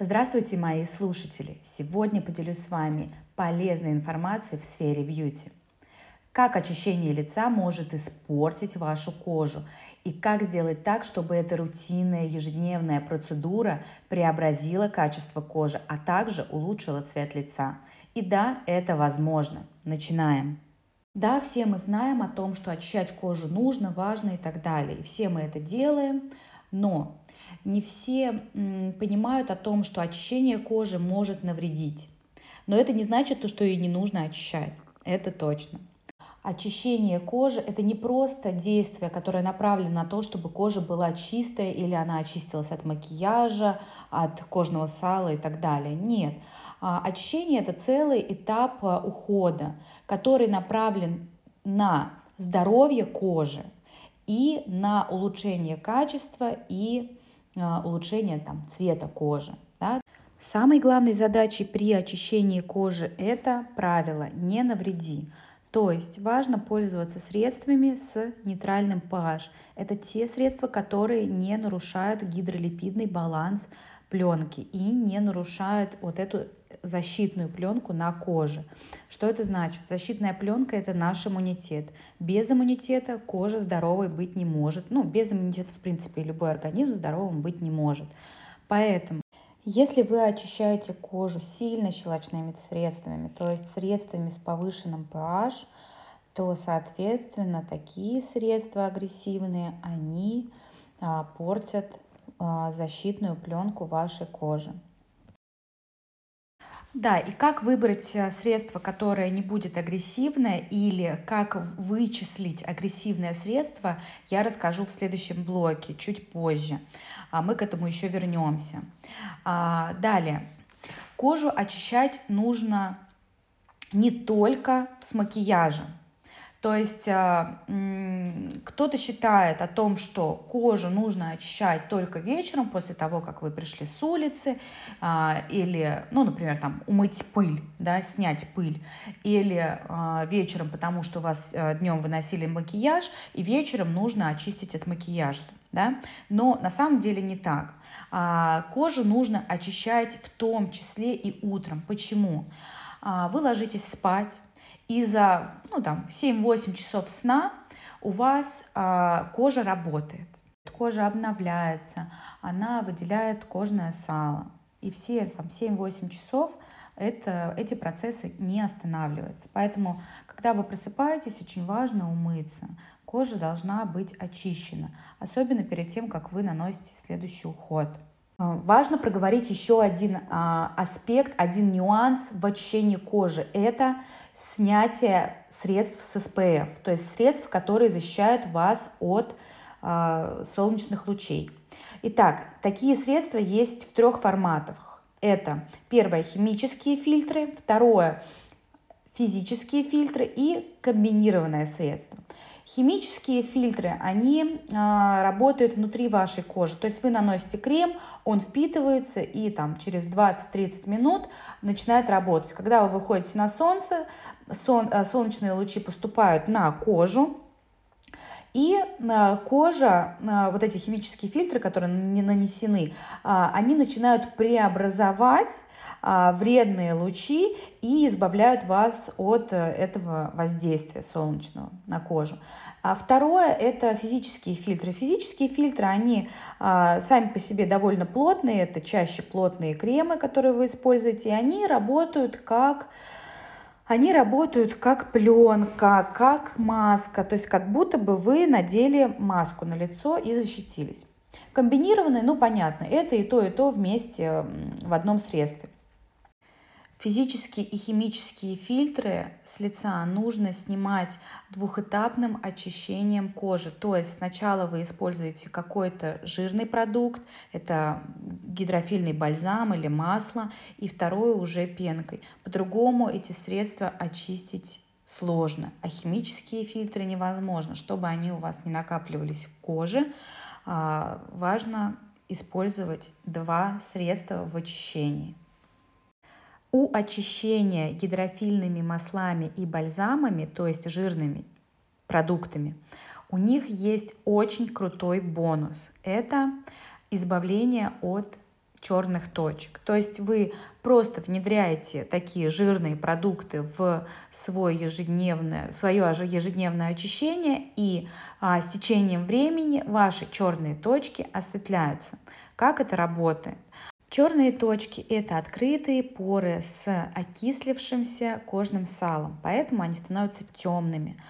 Здравствуйте, мои слушатели! Сегодня поделюсь с вами полезной информацией в сфере бьюти. Как очищение лица может испортить вашу кожу и как сделать так, чтобы эта рутинная ежедневная процедура преобразила качество кожи, а также улучшила цвет лица. И да, это возможно. Начинаем. Да, все мы знаем о том, что очищать кожу нужно, важно и так далее. И все мы это делаем, но не все понимают о том, что очищение кожи может навредить. Но это не значит, что ее не нужно очищать. Это точно. Очищение кожи – это не просто действие, которое направлено на то, чтобы кожа была чистая или она очистилась от макияжа, от кожного сала и так далее. Нет. А очищение – это целый этап а, ухода, который направлен на здоровье кожи и на улучшение качества и улучшение там, цвета кожи. Да? Самой главной задачей при очищении кожи это правило «не навреди». То есть важно пользоваться средствами с нейтральным pH. Это те средства, которые не нарушают гидролипидный баланс пленки и не нарушают вот эту защитную пленку на коже. Что это значит? Защитная пленка – это наш иммунитет. Без иммунитета кожа здоровой быть не может. Ну, без иммунитета, в принципе, любой организм здоровым быть не может. Поэтому если вы очищаете кожу сильно щелочными средствами, то есть средствами с повышенным pH, то, соответственно, такие средства агрессивные, они а, портят а, защитную пленку вашей кожи. Да, и как выбрать э, средство, которое не будет агрессивное, или как вычислить агрессивное средство, я расскажу в следующем блоке, чуть позже. А Мы к этому еще вернемся. А, далее. Кожу очищать нужно не только с макияжем. То есть а, кто-то считает о том, что кожу нужно очищать только вечером, после того, как вы пришли с улицы, а, или, ну, например, там, умыть пыль, да, снять пыль, или а, вечером, потому что у вас днем выносили макияж, и вечером нужно очистить от макияжа. Да? Но на самом деле не так. Кожу нужно очищать в том числе и утром. Почему? Вы ложитесь спать, и за ну, там, 7-8 часов сна у вас э, кожа работает. Кожа обновляется, она выделяет кожное сало. И все там, 7-8 часов это, эти процессы не останавливаются. Поэтому, когда вы просыпаетесь, очень важно умыться. Кожа должна быть очищена, особенно перед тем, как вы наносите следующий уход. А, важно проговорить еще один а, аспект, один нюанс в очищении кожи. Это снятие средств с СПФ, то есть средств, которые защищают вас от э, солнечных лучей. Итак, такие средства есть в трех форматах. Это первое химические фильтры, второе физические фильтры и комбинированное средство. Химические фильтры, они э, работают внутри вашей кожи. То есть вы наносите крем, он впитывается и там через 20-30 минут начинает работать. Когда вы выходите на солнце, сон, э, солнечные лучи поступают на кожу, и э, кожа, э, вот эти химические фильтры, которые не нанесены, они начинают преобразовать вредные лучи и избавляют вас от этого воздействия солнечного на кожу. А второе – это физические фильтры. Физические фильтры, они а, сами по себе довольно плотные, это чаще плотные кремы, которые вы используете, и они работают как они работают как пленка, как маска, то есть как будто бы вы надели маску на лицо и защитились. Комбинированные, ну понятно, это и то, и то вместе в одном средстве. Физические и химические фильтры с лица нужно снимать двухэтапным очищением кожи. То есть сначала вы используете какой-то жирный продукт, это гидрофильный бальзам или масло, и второе уже пенкой. По-другому эти средства очистить сложно, а химические фильтры невозможно. Чтобы они у вас не накапливались в коже, а, важно использовать два средства в очищении. У очищения гидрофильными маслами и бальзамами, то есть жирными продуктами, у них есть очень крутой бонус. Это избавление от черных точек. То есть вы просто внедряете такие жирные продукты в, свой ежедневное, в свое ежедневное очищение, и а, с течением времени ваши черные точки осветляются. Как это работает? Черные точки – это открытые поры с окислившимся кожным салом, поэтому они становятся темными.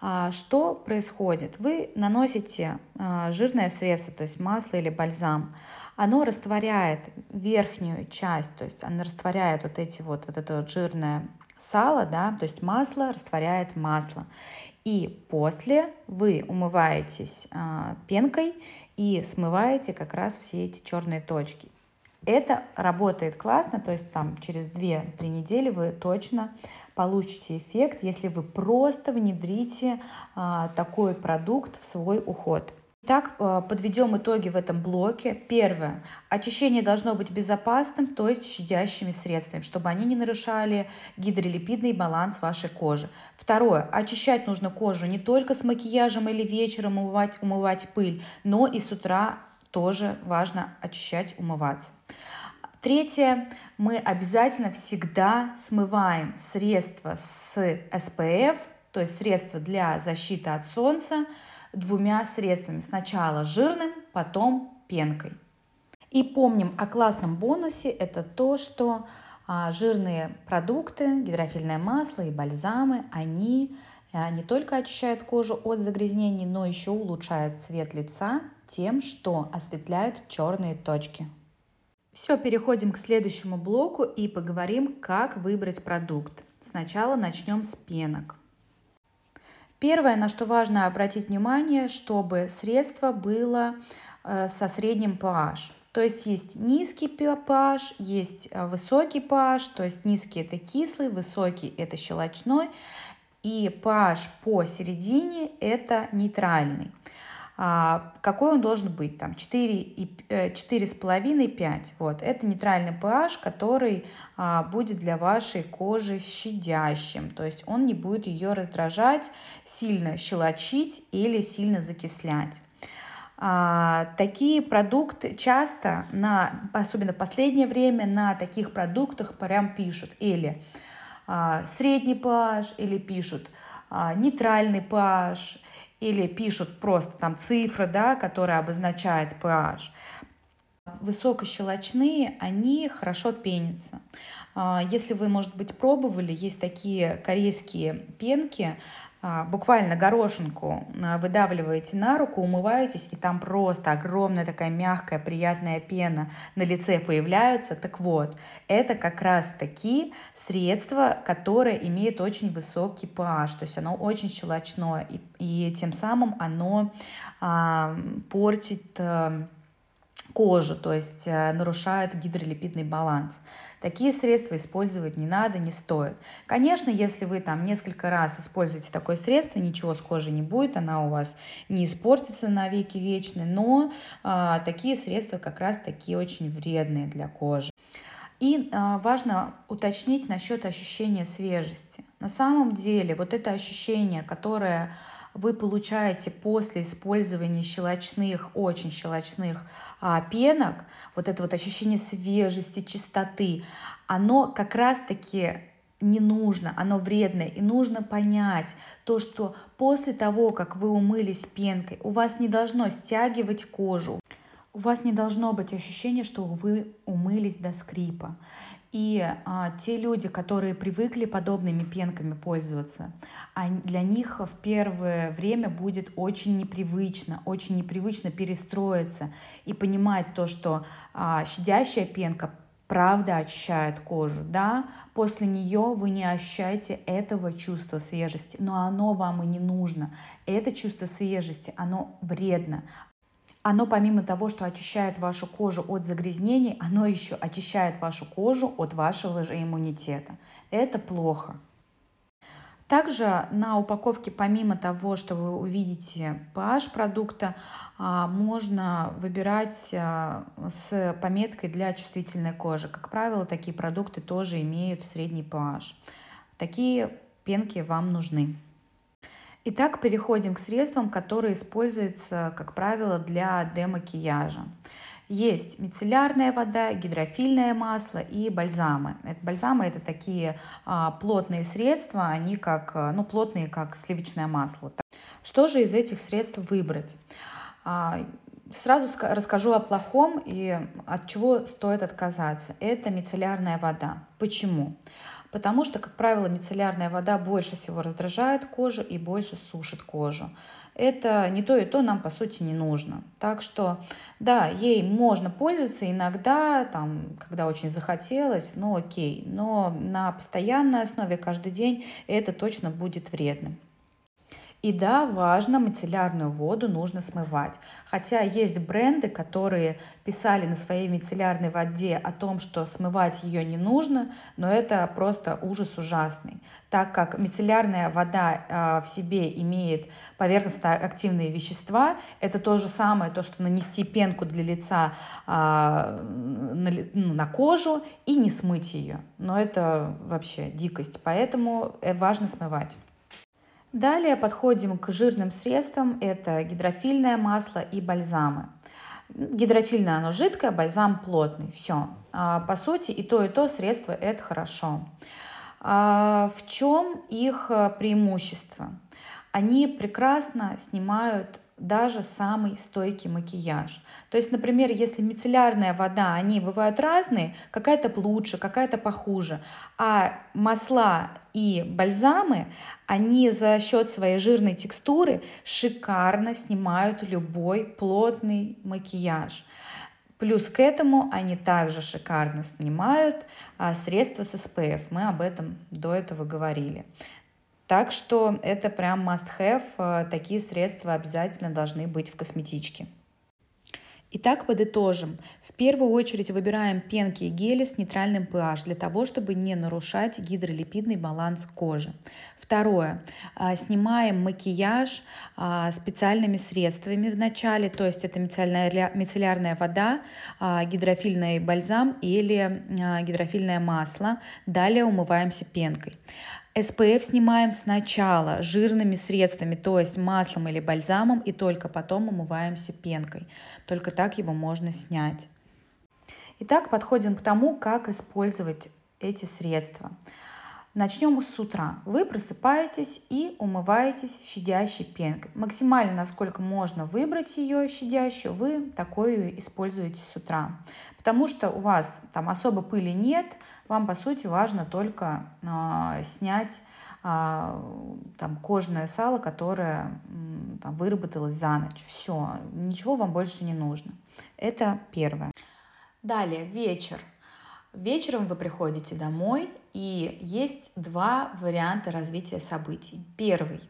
А, что происходит? Вы наносите а, жирное средство, то есть масло или бальзам. Оно растворяет верхнюю часть, то есть оно растворяет вот эти вот, вот это вот жирное сало, да, то есть масло растворяет масло. И после вы умываетесь а, пенкой и смываете как раз все эти черные точки. Это работает классно, то есть там через 2-3 недели вы точно получите эффект, если вы просто внедрите а, такой продукт в свой уход. Итак, а, подведем итоги в этом блоке. Первое. Очищение должно быть безопасным, то есть щадящими средствами, чтобы они не нарушали гидролипидный баланс вашей кожи. Второе. Очищать нужно кожу не только с макияжем или вечером умывать, умывать пыль, но и с утра тоже важно очищать, умываться. Третье, мы обязательно всегда смываем средства с SPF, то есть средства для защиты от солнца, двумя средствами. Сначала жирным, потом пенкой. И помним о классном бонусе, это то, что а, жирные продукты, гидрофильное масло и бальзамы, они не только очищают кожу от загрязнений, но еще улучшают цвет лица тем, что осветляют черные точки. Все, переходим к следующему блоку и поговорим, как выбрать продукт. Сначала начнем с пенок. Первое, на что важно обратить внимание, чтобы средство было э, со средним pH. То есть есть низкий pH, есть э, высокий pH, то есть низкий это кислый, высокий это щелочной, и pH посередине это нейтральный. А, какой он должен быть? Там 4,5-5. Э, вот. Это нейтральный pH, который а, будет для вашей кожи щадящим. То есть он не будет ее раздражать, сильно щелочить или сильно закислять. А, такие продукты часто, на, особенно в последнее время, на таких продуктах прям пишут или средний pH, или пишут а, нейтральный pH, или пишут просто там цифры, да, которые обозначают pH. Высокощелочные, они хорошо пенятся. А, если вы, может быть, пробовали, есть такие корейские пенки, а, буквально горошинку а, выдавливаете на руку, умываетесь, и там просто огромная такая мягкая, приятная пена на лице появляются. Так вот, это как раз таки средство, которое имеет очень высокий pH, то есть оно очень щелочное, и, и тем самым оно а, портит а, кожу, то есть а, нарушает гидролипидный баланс. Такие средства использовать не надо, не стоит. Конечно, если вы там несколько раз используете такое средство, ничего с кожей не будет, она у вас не испортится на веки вечные, но а, такие средства как раз такие очень вредные для кожи. И а, важно уточнить насчет ощущения свежести. На самом деле вот это ощущение, которое вы получаете после использования щелочных, очень щелочных а, пенок, вот это вот ощущение свежести, чистоты, оно как раз-таки не нужно, оно вредное. И нужно понять то, что после того, как вы умылись пенкой, у вас не должно стягивать кожу, у вас не должно быть ощущения, что вы умылись до скрипа. И а, те люди, которые привыкли подобными пенками пользоваться, а для них в первое время будет очень непривычно, очень непривычно перестроиться и понимать то, что а, щадящая пенка правда очищает кожу, да, после нее вы не ощущаете этого чувства свежести, но оно вам и не нужно. Это чувство свежести, оно вредно, оно помимо того, что очищает вашу кожу от загрязнений, оно еще очищает вашу кожу от вашего же иммунитета. Это плохо. Также на упаковке, помимо того, что вы увидите pH продукта, а, можно выбирать а, с пометкой для чувствительной кожи. Как правило, такие продукты тоже имеют средний pH. Такие пенки вам нужны. Итак, переходим к средствам, которые используются, как правило, для демакияжа. Есть мицеллярная вода, гидрофильное масло и бальзамы. Это, бальзамы это такие а, плотные средства, они как, а, ну, плотные, как сливочное масло. Что же из этих средств выбрать? А, сразу расскажу о плохом и от чего стоит отказаться. Это мицеллярная вода. Почему? Потому что, как правило, мицеллярная вода больше всего раздражает кожу и больше сушит кожу. Это не то и то нам, по сути, не нужно. Так что, да, ей можно пользоваться иногда, там, когда очень захотелось, ну окей. Но на постоянной основе каждый день это точно будет вредным. И да, важно, мицеллярную воду нужно смывать. Хотя есть бренды, которые писали на своей мицеллярной воде о том, что смывать ее не нужно, но это просто ужас ужасный. Так как мицеллярная вода э, в себе имеет поверхностно-активные вещества, это то же самое, то, что нанести пенку для лица на, ну, на кожу и не смыть ее. Но это вообще дикость, поэтому э, важно смывать. Далее подходим к жирным средствам. Это гидрофильное масло и бальзамы. Гидрофильное оно жидкое, бальзам плотный. Все. А, по сути и то, и то средство это хорошо. А, в чем их э, преимущество? Они прекрасно снимают даже самый стойкий макияж. То есть, например, если мицеллярная вода, они бывают разные, какая-то лучше, какая-то похуже, а масла и бальзамы, они за счет своей жирной текстуры шикарно снимают любой плотный макияж. Плюс к этому они также шикарно снимают а, средства с SPF. Мы об этом до этого говорили. Так что это прям must-have, э, такие средства обязательно должны быть в косметичке. Итак, подытожим. В первую очередь выбираем пенки и гели с нейтральным pH для того, чтобы не нарушать гидролипидный баланс кожи. Второе. А, снимаем макияж а, специальными средствами в начале, то есть это мицеллярная вода, а, гидрофильный бальзам или гидрофильное масло. Далее умываемся пенкой. SPF снимаем сначала жирными средствами, то есть маслом или бальзамом, и только потом умываемся пенкой. Только так его можно снять. Итак, подходим к тому, как использовать эти средства. Начнем с утра. Вы просыпаетесь и умываетесь щадящей пенкой. Максимально, насколько можно выбрать ее щадящую, вы такую используете с утра. Потому что у вас там особо пыли нет, вам по сути важно только э, снять э, там кожное сало, которое э, там, выработалось за ночь. Все, ничего вам больше не нужно. Это первое. Далее, вечер. Вечером вы приходите домой, и есть два варианта развития событий. Первый.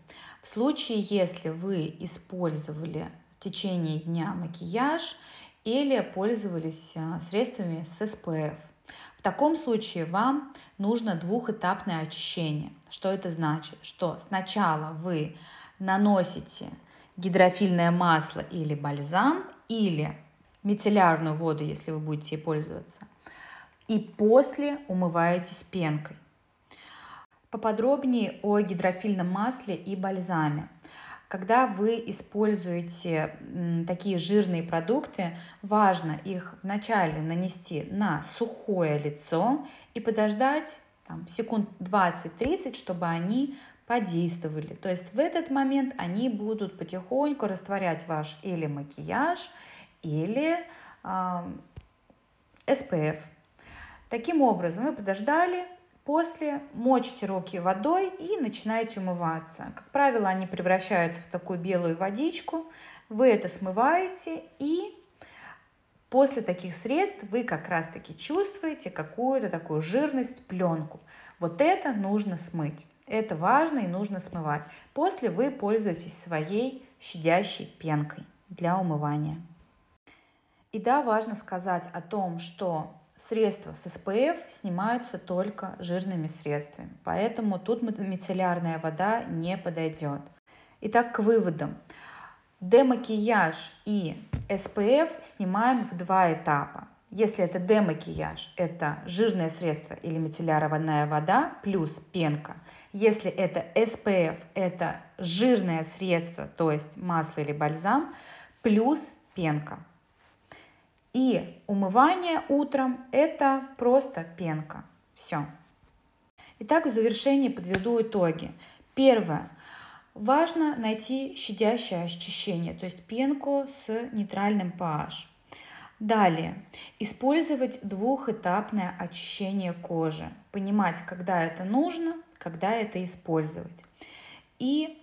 В случае, если вы использовали в течение дня макияж или пользовались а, средствами с SPF. В таком случае вам нужно двухэтапное очищение. Что это значит? Что сначала вы наносите гидрофильное масло или бальзам, или мицеллярную воду, если вы будете пользоваться – и после умываетесь пенкой. Поподробнее о гидрофильном масле и бальзаме. Когда вы используете такие жирные продукты, важно их вначале нанести на сухое лицо и подождать там, секунд 20-30, чтобы они подействовали. То есть в этот момент они будут потихоньку растворять ваш или макияж, или э, SPF. Таким образом, вы подождали, после мочите руки водой и начинаете умываться. Как правило, они превращаются в такую белую водичку. Вы это смываете и после таких средств вы как раз-таки чувствуете какую-то такую жирность, пленку. Вот это нужно смыть. Это важно и нужно смывать. После вы пользуетесь своей щадящей пенкой для умывания. И да, важно сказать о том, что Средства с SPF снимаются только жирными средствами, поэтому тут мицеллярная вода не подойдет. Итак, к выводам. Демакияж и SPF снимаем в два этапа. Если это демакияж, это жирное средство или мицеллярная вода плюс пенка. Если это SPF, это жирное средство, то есть масло или бальзам, плюс пенка. И умывание утром – это просто пенка. Все. Итак, в завершении подведу итоги. Первое. Важно найти щадящее очищение, то есть пенку с нейтральным pH. Далее, использовать двухэтапное очищение кожи. Понимать, когда это нужно, когда это использовать. И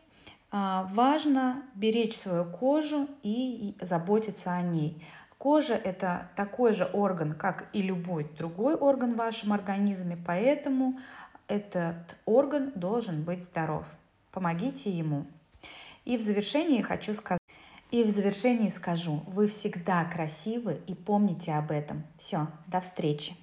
а, важно беречь свою кожу и заботиться о ней. Кожа – это такой же орган, как и любой другой орган в вашем организме, поэтому этот орган должен быть здоров. Помогите ему. И в завершении хочу сказать, и в завершении скажу, вы всегда красивы и помните об этом. Все, до встречи.